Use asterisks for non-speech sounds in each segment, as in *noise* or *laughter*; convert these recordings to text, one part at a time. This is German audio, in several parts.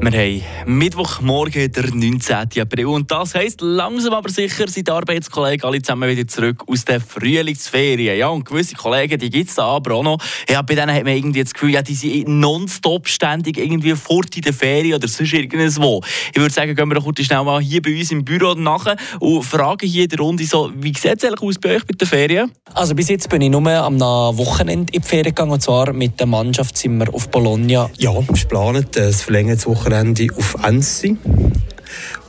Wir haben Mittwochmorgen, der 19. April. Und das heisst, langsam aber sicher sind die Arbeitskollegen alle zusammen wieder zurück aus den Frühlingsferien. Ja, und gewisse Kollegen, die gibt es da aber auch noch. Ja, bei denen hat man irgendwie das Gefühl, ja, die sind nonstop ständig irgendwie fort in der Ferien oder sonst irgendwo. Ich würde sagen, gehen wir doch kurz schnell mal hier bei uns im Büro nach und fragen hier in der Runde so, wie sieht es eigentlich aus bei euch mit den Ferien? Also bis jetzt bin ich nur am Wochenende in die Ferien gegangen, und zwar mit der Mannschaft sind wir auf Bologna. Ja, es ist geplant, ein verlängertes Wochenende auf Annecy.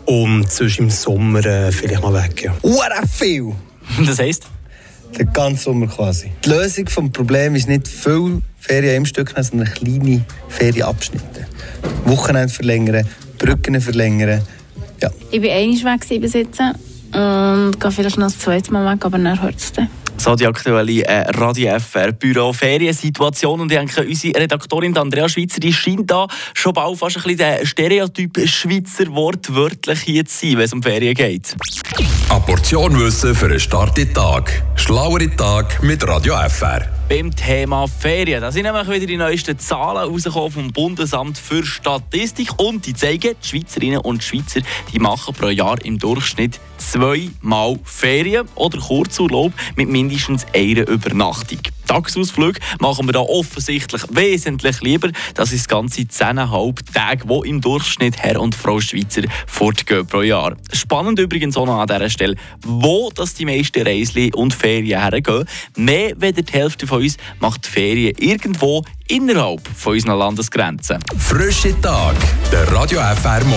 Und zwischen im Sommer äh, vielleicht noch weg. Ja. Viel! *laughs* Das heisst? Den ganzen Sommer quasi. Die Lösung des Problems ist nicht viel Ferien im Stück, sondern kleine Ferienabschnitte. Wochenende verlängern, Brücken verlängern. Ja. Ich bin einmal weg bis jetzt und gehe vielleicht noch das zweite Mal weg, aber dann hört es dann. So die aktuelle äh, Radio FR Büro Feriensituation und ich denke, unsere Redaktorin Andrea Schweizer die scheint da schon bald fast ein bisschen der Stereotyp Schweizer wortwörtlich hier zu sein, wenn es um Ferien geht. Eine Portion Wissen für einen starken Tag. Schlauere Tag mit Radio FR beim Thema Ferien. Da sind nämlich wieder die neuesten Zahlen rausgekommen vom Bundesamt für Statistik und die zeigen, die Schweizerinnen und Schweizer die machen pro Jahr im Durchschnitt zweimal Ferien oder Kurzurlaub mit mindestens einer Übernachtung. Tagesausflüge machen wir da offensichtlich wesentlich lieber. Das ist ganze 10,5 Tage, die im Durchschnitt Herr und Frau Schweizer fortgehen pro Jahr. Spannend übrigens auch noch an dieser Stelle, wo das die meisten Reisli und Ferien hergehen. Mehr als die Hälfte von uns macht Ferien irgendwo innerhalb von unseren Landesgrenzen. Frische Tag, der Radio FR Morgen.